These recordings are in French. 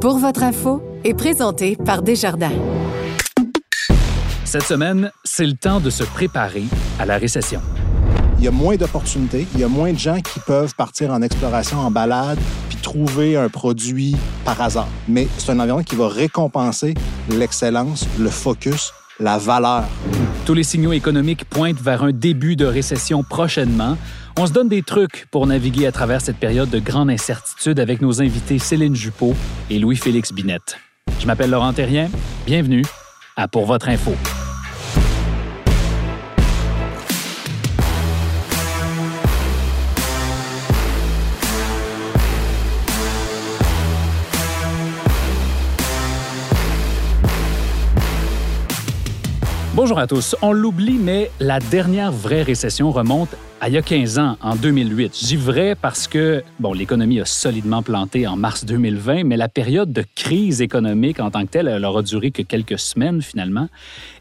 Pour votre info est présenté par Desjardins. Cette semaine, c'est le temps de se préparer à la récession. Il y a moins d'opportunités, il y a moins de gens qui peuvent partir en exploration, en balade, puis trouver un produit par hasard. Mais c'est un environnement qui va récompenser l'excellence, le focus, la valeur. Tous les signaux économiques pointent vers un début de récession prochainement. On se donne des trucs pour naviguer à travers cette période de grande incertitude avec nos invités Céline Juppot et Louis-Félix Binette. Je m'appelle Laurent Terrien. Bienvenue à Pour votre info. Bonjour à tous. On l'oublie, mais la dernière vraie récession remonte à il y a 15 ans, en 2008. J'y vrai parce que, l'économie a solidement planté en mars 2020, mais la période de crise économique en tant que telle, elle aura duré que quelques semaines finalement,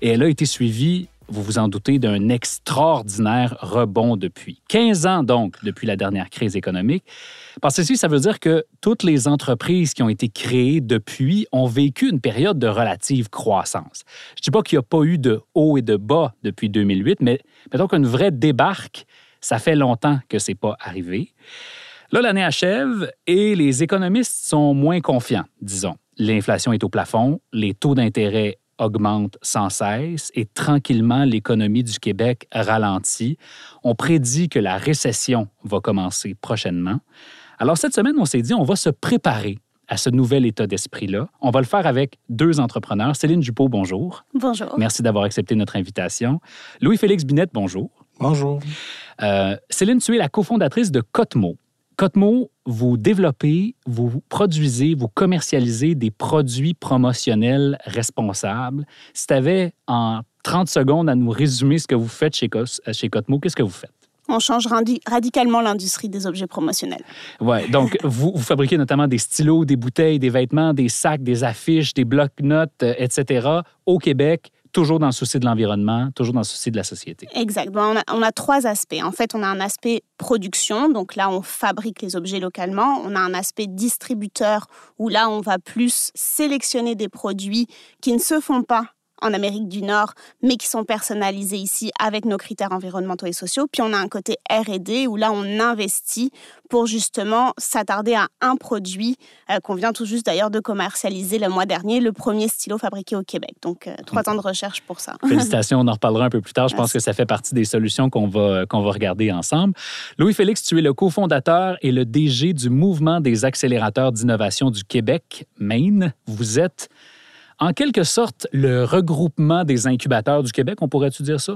et elle a été suivie vous vous en doutez, d'un extraordinaire rebond depuis. 15 ans donc depuis la dernière crise économique. Parce que ça veut dire que toutes les entreprises qui ont été créées depuis ont vécu une période de relative croissance. Je ne dis pas qu'il n'y a pas eu de haut et de bas depuis 2008, mais mettons qu'une vraie débarque, ça fait longtemps que ce n'est pas arrivé. Là, l'année achève et les économistes sont moins confiants, disons. L'inflation est au plafond, les taux d'intérêt augmente sans cesse et tranquillement l'économie du Québec ralentit. On prédit que la récession va commencer prochainement. Alors cette semaine, on s'est dit, on va se préparer à ce nouvel état d'esprit-là. On va le faire avec deux entrepreneurs. Céline Dupont, bonjour. Bonjour. Merci d'avoir accepté notre invitation. Louis-Félix Binette, bonjour. Bonjour. Euh, Céline, tu es la cofondatrice de Cotmo. Cotmo, vous développez, vous produisez, vous commercialisez des produits promotionnels responsables. Si tu avais en 30 secondes à nous résumer ce que vous faites chez, chez Cotmo, qu'est-ce que vous faites? On change radicalement l'industrie des objets promotionnels. Oui, donc vous, vous, fabriquez notamment des stylos, des bouteilles, des vêtements, des sacs, des affiches, des blocs-notes, euh, etc. au Québec toujours dans le souci de l'environnement, toujours dans le souci de la société. Exact. on, a, on, a, trois aspects. En fait, on a un aspect production, donc là, on fabrique les objets localement. On a un aspect distributeur, où là, on va plus sélectionner des produits qui ne se font pas en Amérique du Nord, mais qui sont personnalisés ici avec nos critères environnementaux et sociaux. Puis on a un côté R&D où là on investit pour justement s'attarder à un produit euh, qu'on vient tout juste d'ailleurs de commercialiser le mois dernier, le premier stylo fabriqué au Québec. Donc euh, trois ans de recherche pour ça. Félicitations, on en reparlera un peu plus tard. Je pense que ça fait partie des solutions qu'on va qu'on va regarder ensemble. Louis-Félix, tu es le cofondateur et le DG du mouvement des accélérateurs d'innovation du Québec, Maine. Vous êtes en quelque sorte le regroupement des incubateurs du Québec, on pourrait-tu dire ça?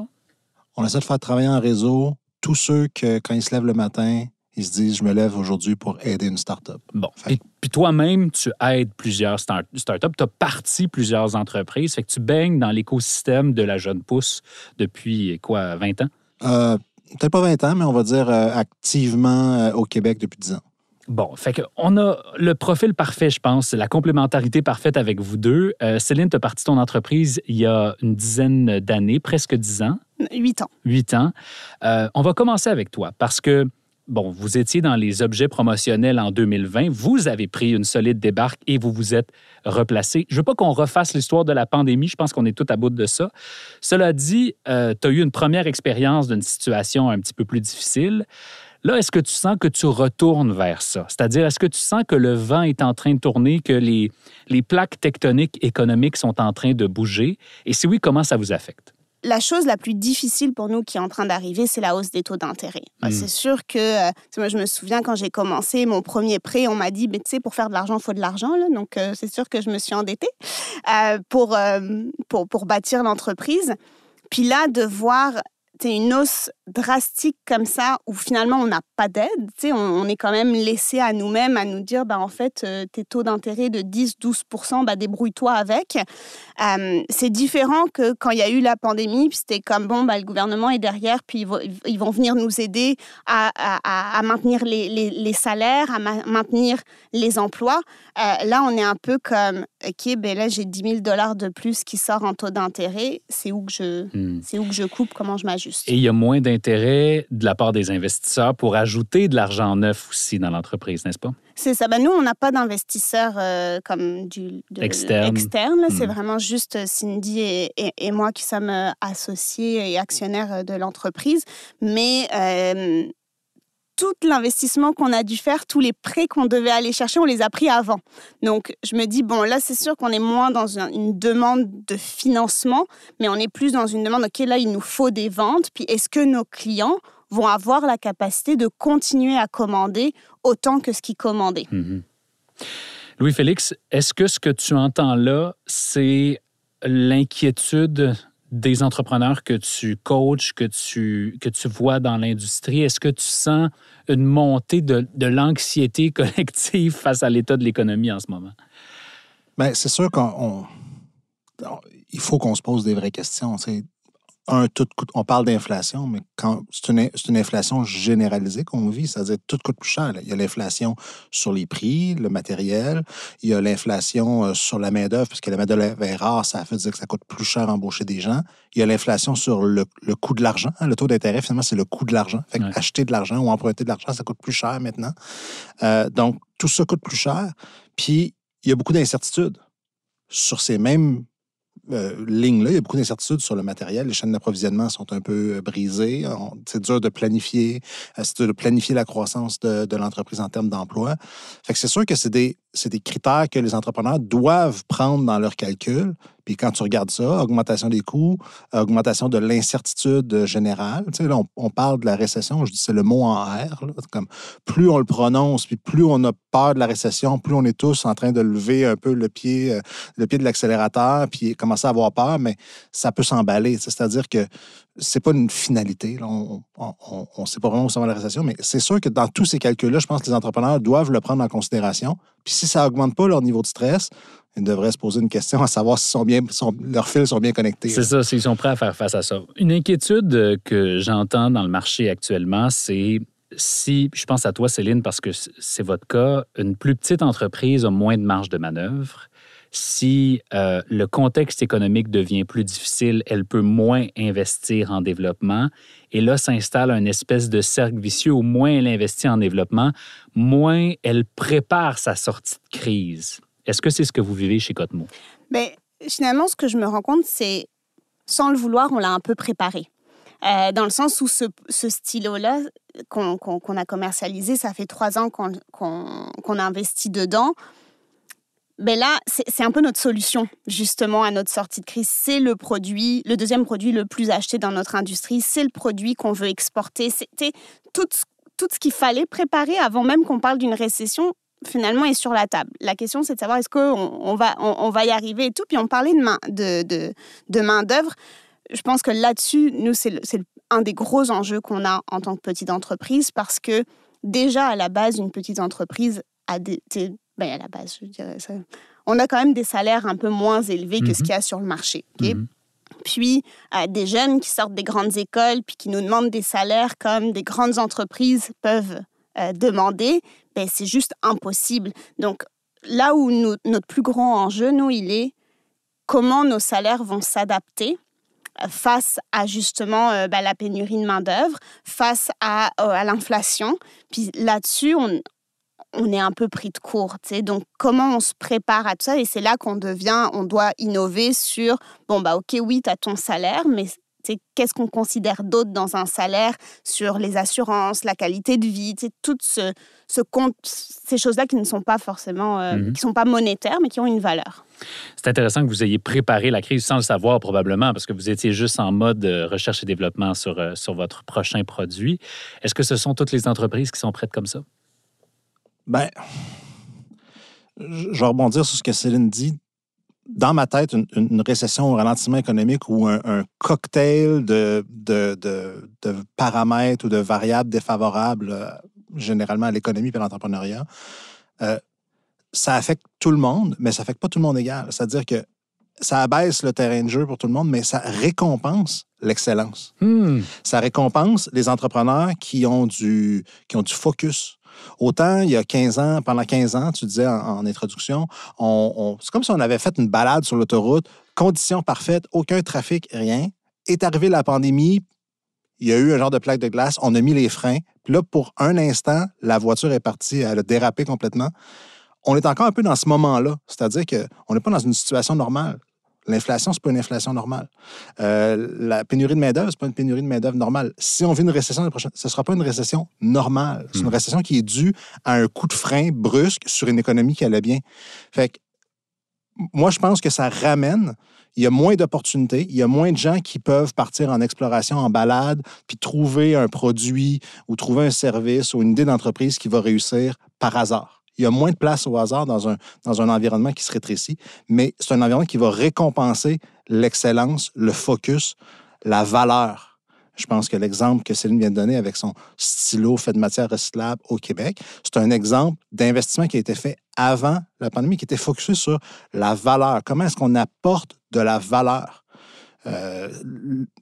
On essaie de faire travailler en réseau tous ceux que, quand ils se lèvent le matin, ils se disent, je me lève aujourd'hui pour aider une start-up. Bon. Et puis toi-même, tu aides plusieurs start-up, tu as parti plusieurs entreprises, fait que tu baignes dans l'écosystème de la jeune pousse depuis, quoi, 20 ans? Euh, Peut-être pas 20 ans, mais on va dire euh, activement euh, au Québec depuis 10 ans. Bon, fait qu'on a le profil parfait, je pense, la complémentarité parfaite avec vous deux. Euh, Céline, tu as parti ton entreprise il y a une dizaine d'années, presque dix ans. Huit ans. Huit ans. Euh, on va commencer avec toi parce que, bon, vous étiez dans les objets promotionnels en 2020. Vous avez pris une solide débarque et vous vous êtes replacé. Je veux pas qu'on refasse l'histoire de la pandémie. Je pense qu'on est tout à bout de ça. Cela dit, euh, tu as eu une première expérience d'une situation un petit peu plus difficile. Là, est-ce que tu sens que tu retournes vers ça? C'est-à-dire, est-ce que tu sens que le vent est en train de tourner, que les, les plaques tectoniques économiques sont en train de bouger? Et si oui, comment ça vous affecte? la chose la plus difficile pour nous qui est en train d'arriver, c'est la hausse des taux d'intérêt. Hmm. C'est sûr que, euh, moi, je me souviens quand j'ai commencé mon premier prêt, on m'a dit, mais tu sais, pour faire de l'argent, il faut de l'argent. Donc, euh, c'est sûr que je me suis endettée euh, pour, pour, pour bâtir l'entreprise. Puis là, de voir une hausse drastique comme ça, où finalement on n'a pas d'aide, on, on est quand même laissé à nous-mêmes à nous dire, bah, en fait, euh, tes taux d'intérêt de 10-12%, bah, débrouille-toi avec. Euh, c'est différent que quand il y a eu la pandémie, c'était comme, bon, bah, le gouvernement est derrière, puis ils vont, venir nous aider à, à, maintenir les, les, salaires, à maintenir les emplois. Euh, là, on est un peu comme, OK, ben là, j'ai 10 000 dollars de plus qui sort en taux d'intérêt. C'est où, que je, hmm. c'est où que je coupe, comment je m'ajuste? Et il y a moins d'intérêt de la part des investisseurs pour ajouter de l'argent neuf aussi dans l'entreprise, n'est-ce pas? C'est ça. Ben, nous, on n'a pas d'investisseurs euh, comme du externe. externe C'est hmm. vraiment juste Cindy et, et, moi qui sommes euh, associés et actionnaires de l'entreprise. Mais tout l'investissement qu'on a dû faire, tous les prêts qu'on devait aller chercher, on les a pris avant. Donc, je me dis, bon, là, c'est sûr qu'on est moins dans une demande de financement, mais on est plus dans une demande, OK, là, il nous faut des ventes. Puis, est-ce que nos clients vont avoir la capacité de continuer à commander autant que ce qu'ils commandaient? Mhm. Louis-Félix, est-ce que ce que tu entends là, c'est l'inquiétude des entrepreneurs que tu coaches, que tu, que tu vois dans l'industrie, est-ce que tu sens une montée de, de l'anxiété collective face à l'état de l'économie en ce moment? Bien, c'est sûr qu'on il faut qu'on se pose des vraies questions un, tout on parle d'inflation, mais quand c'est une, une, inflation généralisée qu'on vit, c'est-à-dire tout coûte plus cher. Il y a l'inflation sur les prix, le matériel, il y a l'inflation euh, sur la main-d'œuvre, parce que la main-d'œuvre est rare, ça fait dire que ça coûte plus cher embaucher des gens. Il y a l'inflation sur le, le, coût de l'argent. Hein. Le taux d'intérêt, finalement, c'est le coût de l'argent. Fait acheter de l'argent ou emprunter de l'argent, ça coûte plus cher maintenant. Euh, donc, tout ça coûte plus cher. Puis, il y a beaucoup d'incertitudes sur ces mêmes euh, ligne-là, il y a beaucoup d'incertitudes sur le matériel. Les chaînes d'approvisionnement sont un peu euh, brisées. C'est dur de planifier, euh, c'est dur de planifier la croissance de, l'entreprise en termes d'emploi. Fait que c'est sûr que c'est des, des critères que les entrepreneurs doivent prendre dans leurs calculs. Puis quand tu regardes ça, augmentation des coûts, augmentation de l'incertitude générale. Tu sais, là, on, parle de la récession, je dis c'est le mot en R. Comme plus on le prononce, puis plus on a peur de la récession, plus on est tous en train de lever un peu le pied, euh, le pied de l'accélérateur, puis commencer à avoir peur, mais ça peut s'emballer. C'est-à-dire que c'est pas une finalité. On ne sait pas vraiment où ça va la récession, mais c'est sûr que dans tous ces calculs-là, je pense que les entrepreneurs doivent le prendre en considération. Puis si ça augmente pas leur niveau de stress, devraient se poser une question à savoir si leurs fils sont bien connectés. C'est ça, s'ils sont prêts à faire face à ça. Une inquiétude euh, que j'entends dans le marché actuellement, c'est si, je pense à toi, Céline, parce que c'est votre cas, une plus petite entreprise a moins de marge de manœuvre si euh, le contexte économique devient plus difficile, elle peut moins investir en développement. Et là s'installe un espèce de cercle vicieux où moins elle investit en développement, moins elle prépare sa sortie de crise. Est-ce que c'est ce que vous vivez chez Cotemo? Bien, finalement, ce que je me rends compte, c'est, sans le vouloir, on l'a un peu préparé. Euh, dans le sens où ce, stylo-là qu'on a commercialisé, ça fait trois ans qu'on a investi dedans ben là, c'est un peu notre solution justement à notre sortie de crise. C'est le produit, le deuxième produit le plus acheté dans notre industrie. C'est le produit qu'on veut exporter. C'était tout ce qu'il fallait préparer avant même qu'on parle d'une récession finalement est sur la table. La question, c'est de savoir est-ce qu'on on va, on, va y arriver et tout. Puis on parlait de main de, de, de main d'œuvre. Je pense que là-dessus, nous, c'est un des gros enjeux qu'on a en tant que petite entreprise parce que déjà à la base, une petite entreprise a des, ben, à la base, je dirais ça. On a quand même des salaires un peu moins élevés que ce mhm. qu'il y a sur le marché. Mhm. Puis, euh, des jeunes qui sortent des grandes écoles puis qui nous demandent des salaires comme des grandes entreprises peuvent euh, demander, ben, c'est juste impossible. Donc, là où notre plus grand enjeu, nous, il est comment nos salaires vont s'adapter euh, face à justement ben, la pénurie de main-d'œuvre, face à, à l'inflation. Puis là-dessus, on, on est un peu pris de court. Donc, comment on se prépare à tout ça? Et c'est là qu'on devient, on doit innover sur, bon, bah, ok, oui, tu as ton salaire, mais qu'est-ce qu'on considère d'autre dans un salaire sur les assurances, la qualité de vie, toutes ce, ce compte, ces choses-là qui ne sont pas forcément, euh, mhm. qui sont pas monétaires, mais qui ont une valeur. C'est intéressant que vous ayez préparé la crise sans le savoir probablement, parce que vous étiez juste en mode recherche et développement sur, euh, sur votre prochain produit. Est-ce que ce sont toutes les entreprises qui sont prêtes comme ça? Ben, je vais rebondir sur ce que Céline dit dans ma tête, une, récession ou un ralentissement économique ou un, cocktail de, de, de, paramètres ou de variables défavorables euh, généralement à l'économie et à l'entrepreneuriat, euh, ça affecte tout le monde, mais ça affecte pas tout le monde égal. C'est-à-dire que ça abaisse le terrain de jeu pour tout le monde, mais ça récompense l'excellence. Hmm. Ça récompense les entrepreneurs qui ont du, qui ont du focus. Autant il y a 15 ans, pendant 15 ans, tu disais en, introduction, on, c'est comme si on avait fait une balade sur l'autoroute, conditions parfaites, aucun trafic, rien. Est arrivée la pandémie, il y a eu un genre de plaque de glace, on a mis les freins, puis là, pour un instant, la voiture est partie, elle a dérapé complètement. On est encore un peu dans ce moment-là, c'est-à-dire qu'on n'est pas dans une situation normale. L'inflation, ce n'est pas une inflation normale. Euh, la pénurie de main-d'œuvre, ce n'est pas une pénurie de main-d'œuvre normale. Si on vit une récession ce ne sera pas une récession normale. C'est une hmm. récession qui est due à un coup de frein brusque sur une économie qui allait bien. Fait que, moi, je pense que ça ramène. Il y a moins d'opportunités, il y a moins de gens qui peuvent partir en exploration, en balade, puis trouver un produit ou trouver un service ou une idée d'entreprise qui va réussir par hasard. Il y a moins de place au hasard dans un, dans un environnement qui se rétrécit, mais c'est un environnement qui va récompenser l'excellence, le focus, la valeur. Je pense que l'exemple que Céline vient de donner avec son stylo fait de matière recyclable au Québec, c'est un exemple d'investissement qui a été fait avant la pandémie, qui était focusé sur la valeur. Comment est-ce qu'on apporte de la valeur? Euh,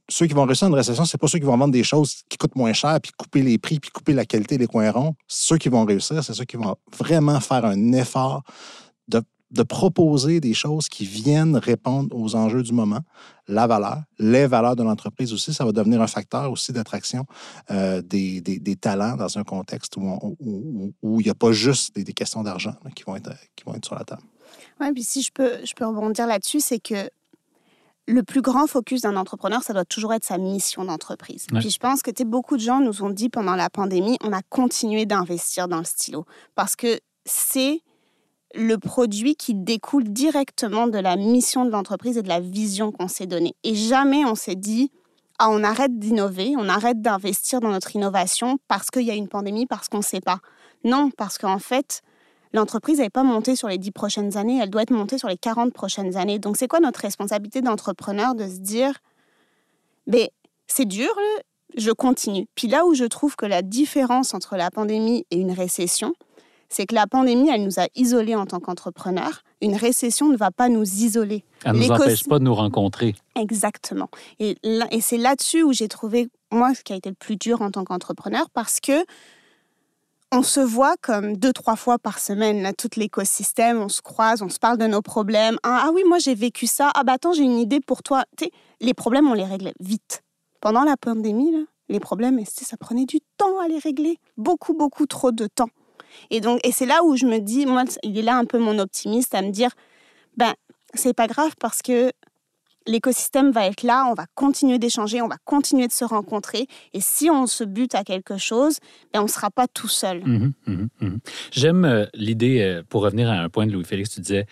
ceux qui vont réussir une récession, c'est pas ceux qui vont vendre des choses qui coûtent moins cher, puis couper les prix, puis couper la qualité des coins ronds. Ceux qui vont réussir, c'est ceux qui vont vraiment faire un effort de, proposer des choses qui viennent répondre aux enjeux du moment, la valeur, les valeurs de l'entreprise aussi. Ça va devenir un facteur aussi d'attraction euh, des, talents dans un contexte où, où, il n'y a pas juste des, des questions d'argent qui, vont être, qui vont être sur la table. Oui, puis si je peux, je peux rebondir là-dessus, c'est que le plus grand focus d'un entrepreneur, ça doit toujours être sa mission d'entreprise. Puis je pense que beaucoup de gens nous ont dit pendant la pandémie, on a continué d'investir dans le stylo parce que c'est le produit qui découle directement de la mission de l'entreprise et de la vision qu'on s'est donnée. Et jamais on s'est dit, ah, on arrête d'innover, on arrête d'investir dans notre innovation parce qu'il y a une pandémie, parce qu'on ne sait pas. Non, parce qu'en fait, l'entreprise n'est pas montée sur les 10 prochaines années, elle doit être montée sur les 40 prochaines années. Donc, c'est quoi notre responsabilité d'entrepreneur de se dire, mais ben, c'est dur, je continue. Puis là où je trouve que la différence entre la pandémie et une récession, c'est que la pandémie, elle nous a isolés en tant qu'entrepreneurs. Une récession ne va pas nous isoler. Elle ne nous empêche pas de nous rencontrer. Exactement. Et, et c'est là-dessus où j'ai trouvé, moi, ce qui a été le plus dur en tant qu'entrepreneur, parce que on se voit comme deux, trois fois par semaine, là, tout l'écosystème, on se croise, on se parle de nos problèmes. Ah, oui, moi j'ai vécu ça. Ah bah attends, j'ai une idée pour toi. les problèmes, on les règle vite. Pendant la pandémie, les problèmes, ça prenait du temps à les régler. Beaucoup, beaucoup trop de temps. Et donc, et c'est là où je me dis, moi, il est là un peu mon optimiste à me dire, ben, c'est pas grave parce que l'écosystème va être là, on va continuer d'échanger, on va continuer de se rencontrer. Et si on se bute à quelque chose, ben on ne sera pas tout seul. Mhm, mhm, mhm. J'aime euh, l'idée, euh, pour revenir à un point de Louis-Félix, tu disais,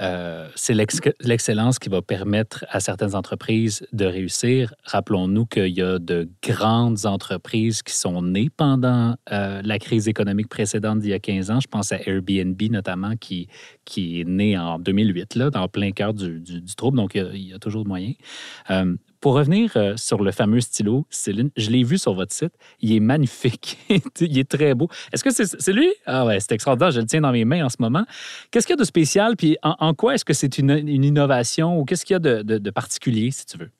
euh, c'est l'excellence qui va permettre à certaines entreprises de réussir. Rappelons-nous qu'il y a de grandes entreprises qui sont nées pendant euh, la crise économique précédente d'il y a 15 ans. Je pense à Airbnb notamment, qui, qui est né en 2008, là, dans plein cœur du, trouble. Donc, il y, a, toujours de moyens. Euh, pour revenir euh, sur le fameux stylo, Céline, je l'ai vu sur votre site. Il est magnifique. il est très beau. Est-ce que c'est lui? Ah ouais, c'est extraordinaire. Je le tiens dans mes mains en ce moment. Qu'est-ce qu'il y a de spécial? Puis en, quoi est-ce que c'est une, innovation ou qu'est-ce qu'il y a de particulier, si tu veux?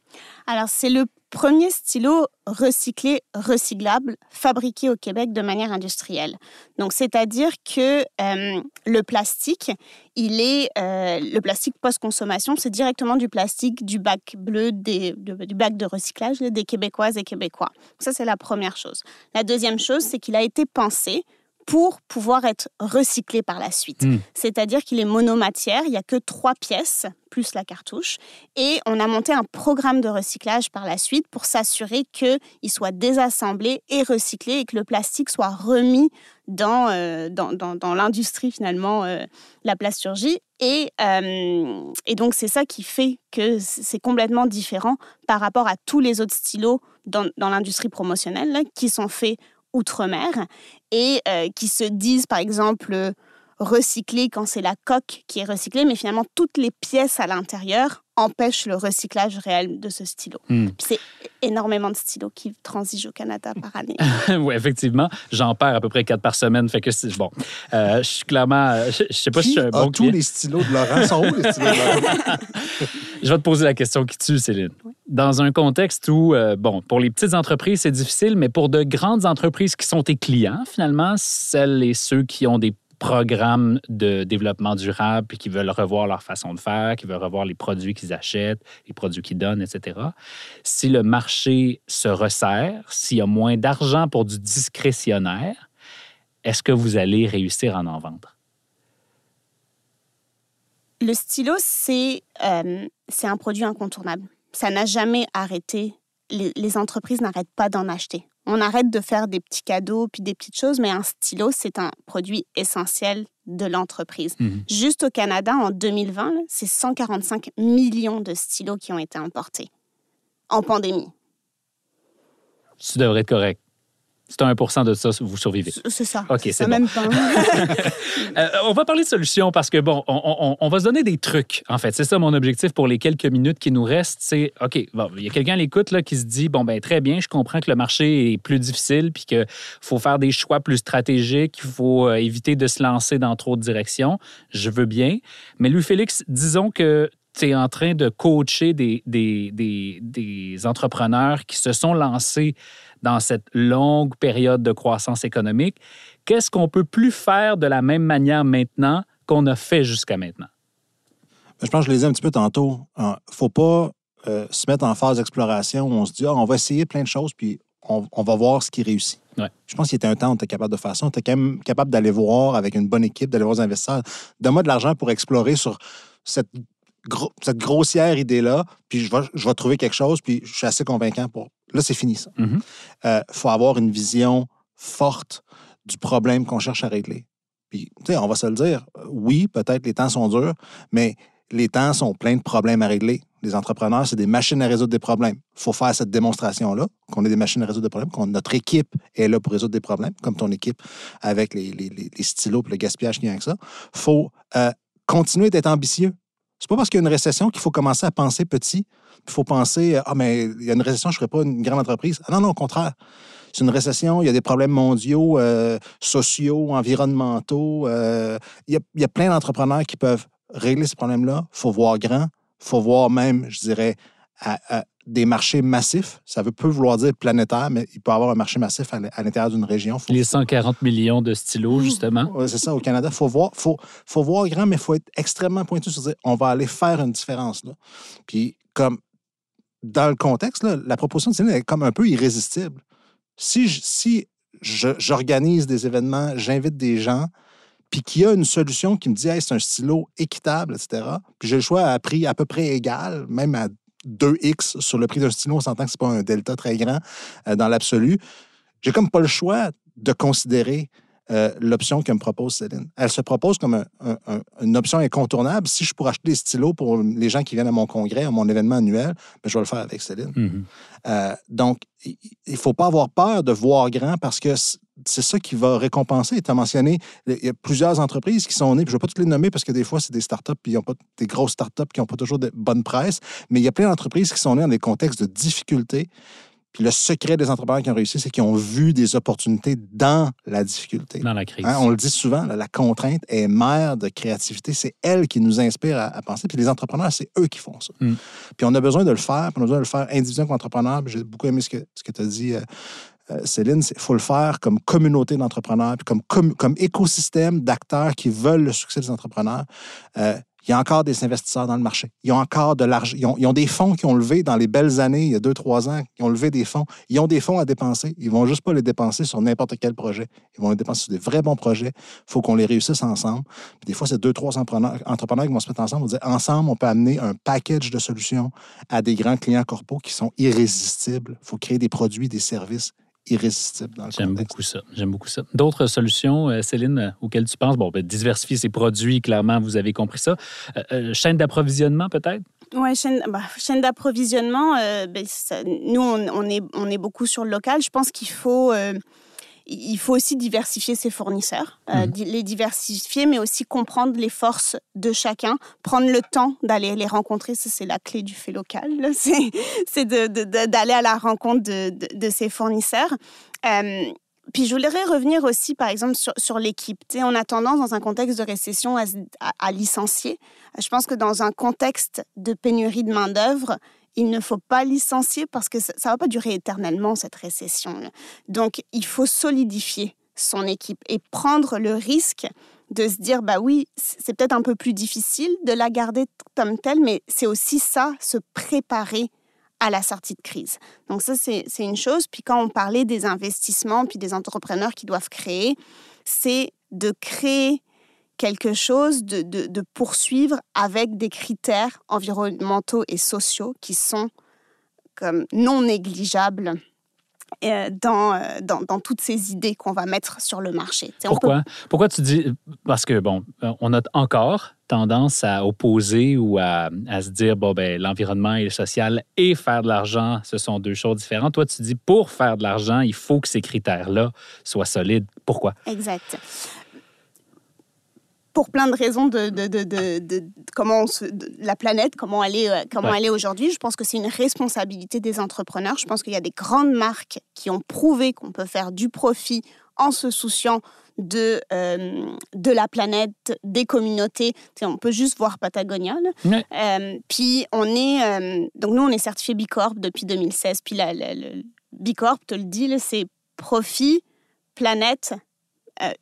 Alors, c'est le premier stylo recyclé, recyclable, fabriqué au Québec de manière industrielle. Donc, c'est-à-dire que euh, le plastique, il est euh, le plastique post-consommation, c'est directement du plastique du bac bleu du bac de recyclage des Québécoises et Québécois. Ça, c'est la première chose. La deuxième chose, c'est qu'il a été pensé pour pouvoir être recyclé par la suite. Hmm. C'est-à-dire qu'il est monomatière, il n'y a que trois pièces plus la cartouche. Et on a monté un programme de recyclage par la suite pour s'assurer qu'il soit désassemblé et recyclé et que le plastique soit remis dans, euh, dans, dans, l'industrie finalement, euh, la plasturgie. Et, euh, et donc c'est ça qui fait que c'est complètement différent par rapport à tous les autres stylos dans, dans l'industrie promotionnelle qui sont faits outre-mer et euh, qui se disent, par exemple, recyclé quand c'est la coque qui est recyclée, mais finalement, toutes les pièces à l'intérieur empêchent le recyclage réel de ce stylo. Puis C'est énormément de stylos qui transigent au Canada par année. oui, effectivement. J'en perds à peu près quatre par semaine. Fait que c'est bon. Euh, je suis clairement. Je, je sais pas si je suis un bon tous les stylos de Laurent? sont où les stylos de Laurent? Je vais te poser la question qui tue, Céline. Dans un contexte où, euh, bon, pour les petites entreprises, c'est difficile, mais pour de grandes entreprises qui sont tes clients, finalement, celles et ceux qui ont des programmes de développement durable puis qui veulent revoir leur façon de faire, qui veulent revoir les produits qu'ils achètent, les produits qu'ils donnent, etc. Si le marché se resserre, s'il y a moins d'argent pour du discrétionnaire, est-ce que vous allez réussir à en vendre? Le stylo, c'est euh, un produit incontournable. Ça n'a jamais arrêté. Les entreprises n'arrêtent pas d'en acheter. On arrête de faire des petits cadeaux puis des petites choses, mais un stylo, c'est un produit essentiel de l'entreprise. Mhm. Juste au Canada, en 2020, là, c'est 145 millions de stylos qui ont été importés en pandémie. Tu devrais être correct. Tu as 1 de ça, vous survivez. C'est- C'est ça. OK, c'est c'est bon. même pas. Euh, on va parler de solutions parce que, bon, on, on- on va se donner des trucs, en fait. C'est ça mon objectif pour les quelques minutes qui nous restent. C'est, OK, bon, il y a quelqu'un à l'écoute là, qui se dit, bon, ben très bien, je comprends que le marché est plus difficile puis qu'il faut faire des choix plus stratégiques, qu'il faut euh, éviter de se lancer dans trop de directions. Je veux bien. Mais Louis-Félix, disons que tu es en train de coacher des, des, des, des entrepreneurs qui se sont lancés dans cette longue période de croissance économique. Qu'est-ce qu'on peut plus faire de la même manière maintenant qu'on a fait jusqu'à maintenant? Je pense que je l'ai dit un petit peu tantôt. Il ne faut pas euh, se mettre en phase d'exploration où on se dit, ah, on va essayer plein de choses, puis on, on va voir ce qui réussit. Ouais. Je pense qu'il était un temps où tu es capable de faire ça. Tu es quand même capable d'aller voir avec une bonne équipe, d'aller voir des investisseurs. Donne-moi de l'argent pour explorer sur cette, gro- cette grossière idée-là, puis je vais, je vais trouver quelque chose, puis je suis assez convaincant pour. Là, c'est fini, ça. Il Mhm. faut avoir une vision forte du problème qu'on cherche à régler. Puis, tu sais, on va se le dire, euh, oui, peut-être les temps sont durs, mais les temps sont pleins de problèmes à régler. Les entrepreneurs, c'est des machines à résoudre des problèmes. Il faut faire cette démonstration-là, qu'on est des machines à résoudre des problèmes, qu'on notre équipe est là pour résoudre des problèmes, comme ton équipe avec les, les- les- les stylos et le gaspillage qui vient avec ça. Il faut euh, continuer d'être ambitieux. C'est pas parce qu'il y a une récession qu'il faut commencer à penser petit. Il faut penser, euh, ah, mais il y a une récession, je ne ferai pas une grande entreprise. Ah non, non, au contraire. C'est une récession, il y a des problèmes mondiaux, euh, sociaux, environnementaux. euh, il, y a, plein d'entrepreneurs qui peuvent régler ces problèmes-là. Il faut voir grand. Il faut voir même, je dirais, à des marchés massifs. Ça veut peut vouloir dire planétaire, mais il peut y avoir un marché massif à l'intérieur d'une région. Faut- Les 140 millions de stylos, justement. Ouais, c'est ça, au Canada. Il faut voir, faut, faut voir grand, mais il faut être extrêmement pointu sur dire on va aller faire une différence. Là. Puis, comme dans le contexte, là, la proposition de Céline est comme un peu irrésistible. Si je- si j'organise des événements, j'invite des gens, puis qu'il y a une solution qui me dit hey, c'est un stylo équitable, etc., puis j'ai le choix à prix à peu près égal, même à 2x sur le prix d'un stylo, on s'entend que ce n'est pas un delta très grand euh, dans l'absolu. J'ai comme pas le choix de considérer euh, l'option que me propose Céline. Elle se propose comme un- un- un- une option incontournable. Si je pourrais acheter des stylos pour les gens qui viennent à mon congrès, à mon événement annuel, ben, je vais le faire avec Céline. Mhm. Euh, donc, il ne faut pas avoir peur de voir grand parce que c'est ça qui va récompenser. Tu as mentionné, il y a plusieurs entreprises qui sont nées, puis je ne vais pas toutes les nommer parce que des fois, c'est des startups, puis ils ont pas des grosses startups qui n'ont pas toujours de bonne presse, mais il y a plein d'entreprises qui sont nées dans des contextes de difficulté. Puis le secret des entrepreneurs qui ont réussi, c'est qu'ils ont vu des opportunités dans la difficulté. Dans la crise. Hein, on le dit souvent, là, la contrainte est mère de créativité. C'est elle qui nous inspire à, à penser. Puis les entrepreneurs, c'est eux qui font ça. Mm. Puis on a besoin de le faire. Puis on a besoin de le faire individuellement comme entrepreneur. J'ai beaucoup aimé ce que, ce que tu as dit, euh, euh, Céline. Il faut le faire comme communauté d'entrepreneurs, puis comme, com- comme écosystème d'acteurs qui veulent le succès des entrepreneurs. Euh, il y a encore des investisseurs dans le marché. Ils ont encore de l'argent. Ils ont, des fonds qui ont levé dans les belles années, il y a deux, trois ans, qui ont levé des fonds. Ils ont des fonds à dépenser. Ils vont juste pas les dépenser sur n'importe quel projet. Ils vont les dépenser sur des vrais bons projets. Il faut qu'on les réussisse ensemble. Puis des fois, c'est deux, trois entrepreneurs, qui vont se mettre ensemble. On dire, ensemble, on peut amener un package de solutions à des grands clients corpaux qui sont irrésistibles. Il faut créer des produits, des services irrésistibles dans le J'aime beaucoup ça. J'aime beaucoup ça. D'autres solutions, euh, Céline, euh, auxquelles tu penses? Bon, ben, diversifier ses produits, clairement, vous avez compris ça. Euh, chaîne d'approvisionnement, peut-être? Ouais, chaîne, bah, chaîne d'approvisionnement, euh, ben, ça- nous, on, on est, on est beaucoup sur le local. Je pense qu'il faut, euh, il faut aussi diversifier ses fournisseurs, euh, Mhm. les diversifier, mais aussi comprendre les forces de chacun, prendre le temps d'aller les rencontrer. Ça, c'est la clé du fait local. C'est d'aller à la rencontre de, de- de ses fournisseurs. Euh, puis je voudrais revenir aussi, par exemple, sur, sur l'équipe. On a tendance, dans un contexte de récession, à- à licencier. Je pense que dans un contexte de pénurie de main-d'œuvre, il ne faut pas licencier parce que ça ne va pas durer éternellement, cette récession. Donc, il faut solidifier son équipe et prendre le risque de se dire, bah oui, c'est peut-être un peu plus difficile de la garder comme telle, mais c'est aussi ça, se préparer à la sortie de crise. Donc ça, c'est une chose. Puis quand on parlait des investissements, puis des entrepreneurs qui doivent créer, c'est de créer quelque chose, de, de, de poursuivre avec des critères environnementaux et sociaux qui sont comme non négligeables euh, dans, euh, dans, dans toutes ces idées qu'on va mettre sur le marché. Peut- Pourquoi? Pourquoi tu dis... Parce que, bon, euh, on a encore tendance à opposer ou à, à se dire, bon, ben l'environnement et le social et faire de l'argent, ce sont deux choses différentes. Toi, tu dis, pour faire de l'argent, il faut que ces critères-là soient solides. Pourquoi? Exact. Pour plein de raisons de, de, de, de- de- comment on se- de la planète, comment elle est, euh, comment Ouais. elle est aujourd'hui, je pense que c'est une responsabilité des entrepreneurs. Je pense qu'il y a des grandes marques qui ont prouvé qu'on peut faire du profit en se souciant de, euh, de la planète, des communautés. On peut juste voir Patagonia. Ouais. Euh, puis on est, donc nous on est certifié B Corp depuis 2016. Puis la, la- le B Corp te le dit, c'est profit, planète,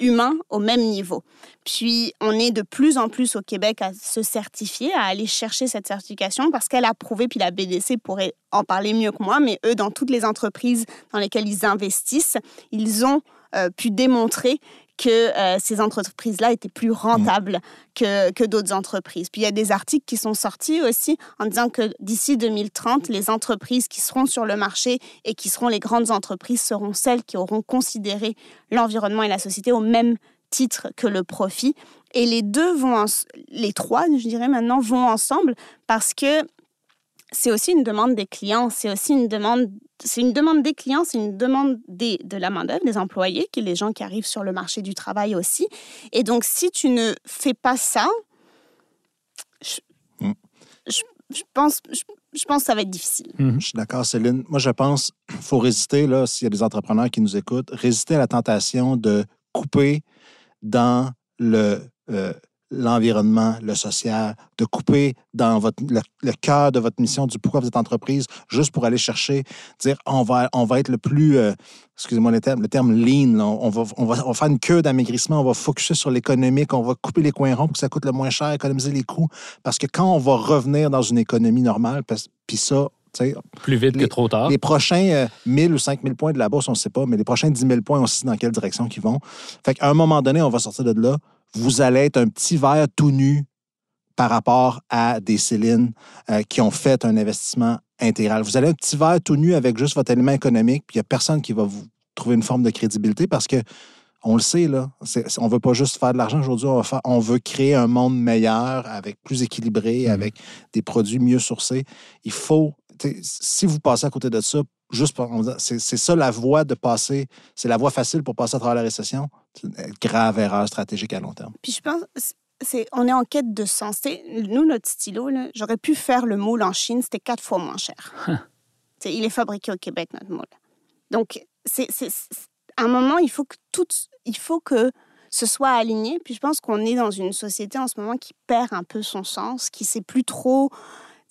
humain au même niveau. Puis on est de plus en plus au Québec à se certifier, à aller chercher cette certification parce qu'elle a prouvé, puis la BDC pourrait en parler mieux que moi, mais eux, dans toutes les entreprises dans lesquelles ils investissent, ils ont euh, pu démontrer que euh, ces entreprises-là étaient plus rentables que, que d'autres entreprises. Puis il y a des articles qui sont sortis aussi en disant que d'ici 2030, les entreprises qui seront sur le marché et qui seront les grandes entreprises seront celles qui auront considéré l'environnement et la société au même titre que le profit. Et les deux vont, les trois, je dirais maintenant, vont ensemble parce que c'est aussi une demande des clients, c'est aussi une demande, c'est une demande des clients, c'est une demande des, de la main-d'œuvre, des employés, qui les gens qui arrivent sur le marché du travail aussi. Et donc, si tu ne fais pas ça, je, Mm. je, je pense, je, je pense que ça va être difficile. Je suis d'accord, Céline. Moi, je pense qu'il faut résister, là, s'il y a des entrepreneurs qui nous écoutent, résister à la tentation de couper dans le, euh, l'environnement, le social, de couper dans votre, le, le cœur de votre mission, du pourquoi vous êtes entreprise, juste pour aller chercher, dire on va, on va être le plus, euh, excusez-moi le terme, le terme lean, là. on, va, on, va, on va faire une queue d'amaigrissement, on va focuser sur l'économique, on va couper les coins ronds pour que ça coûte le moins cher, économiser les coûts, parce que quand on va revenir dans une économie normale, puis ça, Plus vite que trop tard. les prochains euh, 1000 ou 5000 points de la bourse, on ne sait pas, mais les prochains 10 000 points, on sait dans quelle direction ils vont. Fait qu'à un moment donné, on va sortir de là. Vous allez être un petit verre tout nu par rapport à des Céline euh, qui ont fait un investissement intégral. Vous allez un petit verre tout nu avec juste votre élément économique, puis il n'y a personne qui va vous trouver une forme de crédibilité parce que on le sait, là, on ne veut pas juste faire de l'argent aujourd'hui, on, veut créer un monde meilleur, avec plus équilibré, Mhm. avec des produits mieux sourcés. Il faut, si vous passez à côté de ça, juste c'est c'est ça la voie de passer, c'est la voie facile pour passer à travers la récession. C'est une grave erreur stratégique à long terme. Puis je pense, c'est, on est en quête de sens. Nous, notre stylo, là, j'aurais pu faire le moule en Chine, c'était quatre fois moins cher. Sais, il est fabriqué au Québec, notre moule. Donc, c'est, c'est- c'est- à un moment, il faut que tout, il faut que ce soit aligné. Puis je pense qu'on est dans une société en ce moment qui perd un peu son sens, qui sait plus trop.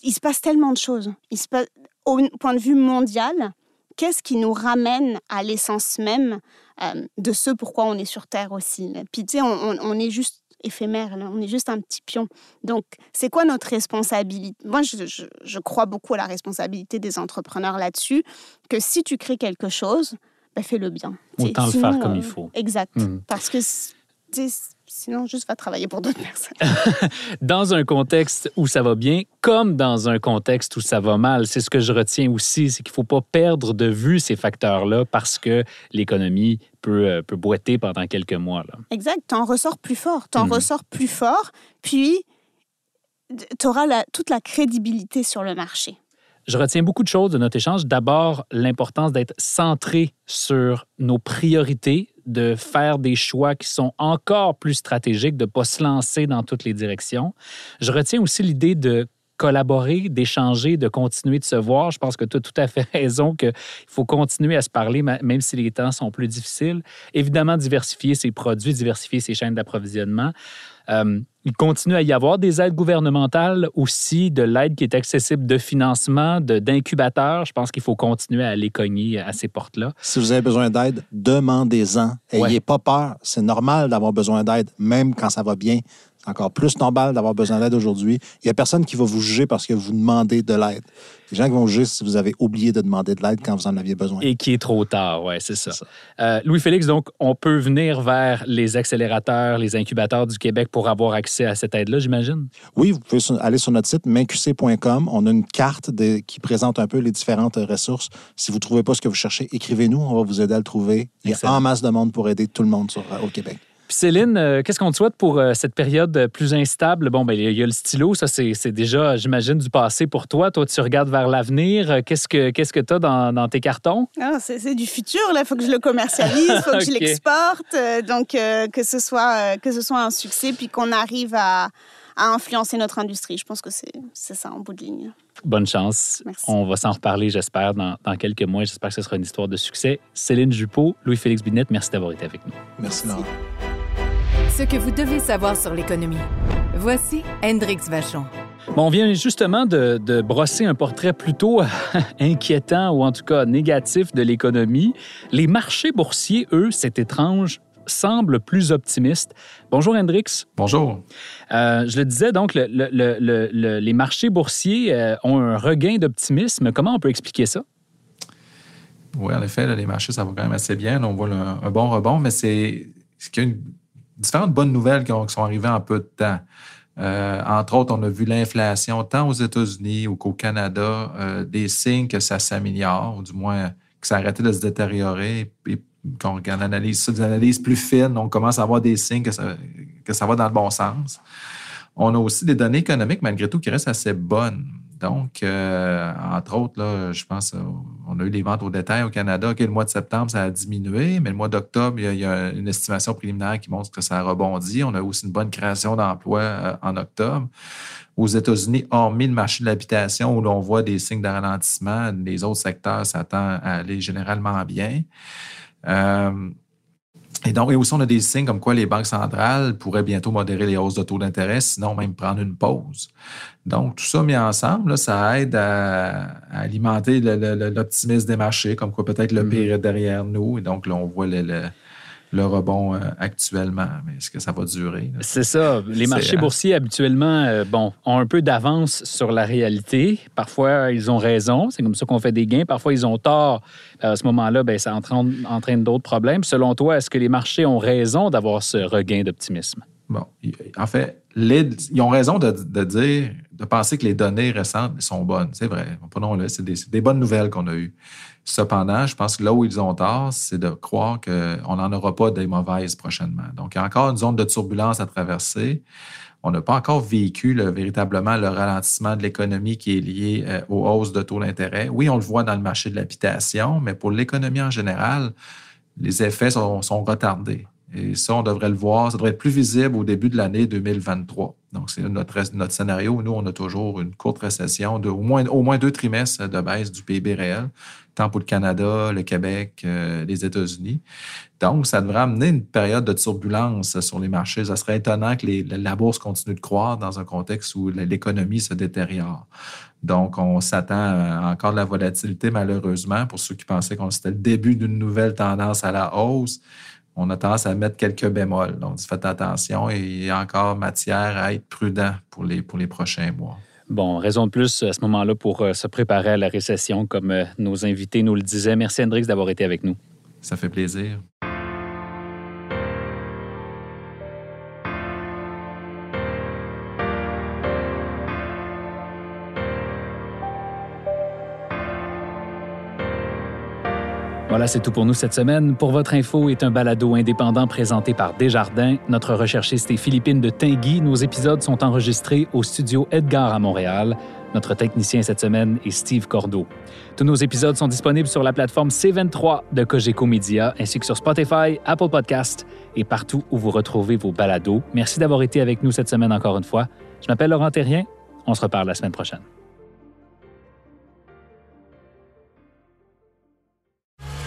Il se passe tellement de choses. Il se passe, au point de vue mondial, qu'est-ce qui nous ramène à l'essence même euh, de ce pourquoi on est sur Terre aussi? Puis tu sais, on, est juste éphémère, là. on est juste un petit pion. Donc, c'est quoi notre responsabilité Moi, je, je- je crois beaucoup à la responsabilité des entrepreneurs là-dessus, que si tu crées quelque chose, ben, fais-le bien. Tu sais, Autant le faire comme euh, il faut. Exact. Mhm. Parce que sinon, juste va travailler pour d'autres personnes. dans un contexte où ça va bien, comme dans un contexte où ça va mal. C'est ce que je retiens aussi, c'est qu'il ne faut pas perdre de vue ces facteurs-là parce que l'économie peut, euh, peut boiter pendant quelques mois. Là. Exact. Tu en ressors plus fort. Tu en Mhm. ressors plus fort. Puis, tu auras toute la crédibilité sur le marché. Je retiens beaucoup de choses de notre échange. D'abord, l'importance d'être centré sur nos priorités, de faire des choix qui sont encore plus stratégiques, de ne pas se lancer dans toutes les directions. Je retiens aussi l'idée de collaborer, d'échanger, de continuer de se voir. Je pense que tu as tout à fait raison qu'il faut continuer à se parler, même si les temps sont plus difficiles. Évidemment, diversifier ses produits, diversifier ses chaînes d'approvisionnement. Euh, il continue à y avoir des aides gouvernementales aussi, de l'aide qui est accessible de financement, d'incubateurs. Je pense qu'il faut continuer à aller cogner à ces portes-là. Si vous avez besoin d'aide, demandez-en. Ayez pas peur. C'est normal d'avoir besoin d'aide, même quand ça va bien. Encore plus normal d'avoir besoin d'aide aujourd'hui. Il n'y a personne qui va vous juger parce que vous demandez de l'aide. Les gens qui vont vous juger si vous avez oublié de demander de l'aide quand vous en aviez besoin. Et qui est trop tard, oui, c'est ça. Euh, Louis-Félix, donc, on peut venir vers les accélérateurs, les incubateurs du Québec pour avoir accès à cette aide-là, j'imagine? Oui, vous pouvez aller sur notre site minqc.com. On a une carte qui présente un peu les différentes ressources. Si vous ne trouvez pas ce que vous cherchez, écrivez-nous. On va vous aider à le trouver. Il y a en masse de monde pour aider tout le monde au Québec. Céline, euh, qu'est-ce qu'on te souhaite pour euh, cette période plus instable? Bon, ben, il y a le stylo, ça, c'est déjà, j'imagine, du passé pour toi. Toi, tu regardes vers l'avenir. Euh, qu'est-ce que qu'est-ce que tu as dans, tes cartons? Ah, c'est du futur, là. Il faut que je le commercialise, il faut que je l'exporte. donc, que, ce soit, que ce soit un succès, puis qu'on arrive à, influencer notre industrie. Je pense que c'est ça en bout de ligne. Bonne chance. On va s'en reparler, j'espère, dans, dans, quelques mois. J'espère que ce sera une histoire de succès. Céline Juppot, Louis-Félix Binette, merci d'avoir été avec nous. Merci, Laurent. Ce que vous devez savoir sur l'économie. Voici Hendrix Vachon. Bon, on vient justement de, brosser un portrait plutôt inquiétant ou en tout cas négatif de l'économie. Les marchés boursiers, eux, c'est étrange, semblent plus optimistes. Bonjour Hendrix. Bonjour. Euh, je le disais, donc, les marchés boursiers euh, ont un regain d'optimisme. Comment on peut expliquer ça? Oui, en effet, les marchés, ça va quand même assez bien. on voit un bon rebond, mais c'est qu'il y a une différentes bonnes nouvelles qui, sont arrivées en peu de temps. Euh, entre autres, on a vu l'inflation tant aux États-Unis qu'au Canada, euh, des signes que ça s'améliore, ou du moins que ça a arrêté de se détériorer. Et, quand on analyse ça, des analyses plus fines, on commence à avoir des signes que ça, va dans le bon sens. On a aussi des données économiques, malgré tout, qui restent assez bonnes. Donc, euh, entre autres, là, je pense, on a eu les ventes au détail au Canada. le mois de septembre, ça a diminué, mais le mois d'octobre, il, y a une estimation préliminaire qui montre que ça a rebondi. On a aussi une bonne création d'emplois euh, en octobre. Aux États-Unis, hormis le marché de l'habitation, où l'on voit des signes de ralentissement, les autres secteurs s'attendent à aller généralement bien. Et donc, et aussi, on a des signes comme quoi les banques centrales pourraient bientôt modérer les hausses de taux d'intérêt, sinon même prendre une pause. Donc, tout ça mis ensemble, ça aide à, alimenter l'optimisme des marchés, comme quoi peut-être le mm-hmm. pire est derrière nous. Et donc, là, on voit le, le rebond euh, actuellement. Mais est-ce que ça va durer? C'est ça. Les marchés boursiers, habituellement, euh, bon, ont un peu d'avance sur la réalité. Parfois, ils ont raison. C'est comme ça qu'on fait des gains. Parfois, ils ont tort. À ce moment-là, ben, ça entraîne, entraîne d'autres problèmes. Selon toi, est-ce que les marchés ont raison d'avoir ce regain d'optimisme? Bon, en fait, ils ont raison de, dire, de penser que les données récentes sont bonnes. C'est vrai. Prenons-le, c'est des, des, bonnes nouvelles qu'on a eues. Cependant, je pense que là où ils ont tort, c'est de croire qu'on n'en aura pas des mauvaises prochainement. Donc, il y a encore une zone de turbulence à traverser. On n'a pas encore vécu véritablement le ralentissement de l'économie qui est lié euh, aux hausses de taux d'intérêt. Oui, on le voit dans le marché de l'habitation, mais pour l'économie en général, les effets sont, sont retardés. Et ça, on devrait le voir, ça devrait être plus visible au début de l'année 2023. Donc, c'est notre, notre scénario. Nous, on a toujours une courte récession de au moins, au deux trimestres de baisse du PIB réel, tant pour le Canada, le Québec, euh, les États-Unis. Donc, ça devrait amener une période de turbulence sur les marchés. Ça serait étonnant que les, la bourse continue de croître dans un contexte où l'économie se détériore. Donc, on s'attend encore de la volatilité, malheureusement, pour ceux qui pensaient qu'on c'était le début d'une nouvelle tendance à la hausse on a tendance à mettre quelques bémols. Donc, faites attention et il y a encore matière à être prudent pour les, pour les prochains mois. Bon, raison de plus à ce moment-là pour euh, se préparer à la récession, comme euh, nos invités nous le disaient. Merci, Hendrix, d'avoir été avec nous. Ça fait plaisir. Voilà, c'est tout pour nous cette semaine. Pour votre info est un balado indépendant présenté par Desjardins. Notre recherchiste est Philippine de Tinguy. Nos épisodes sont enregistrés au studio Edgar à Montréal. Notre technicien cette semaine est Steve Cordeau. Tous nos épisodes sont disponibles sur la plateforme C23 de Cogeco Media, ainsi que sur Spotify, Apple Podcast et partout où vous retrouvez vos balados. Merci d'avoir été avec nous cette semaine encore une fois. Je m'appelle Laurent Terrien. On se reparle la semaine prochaine.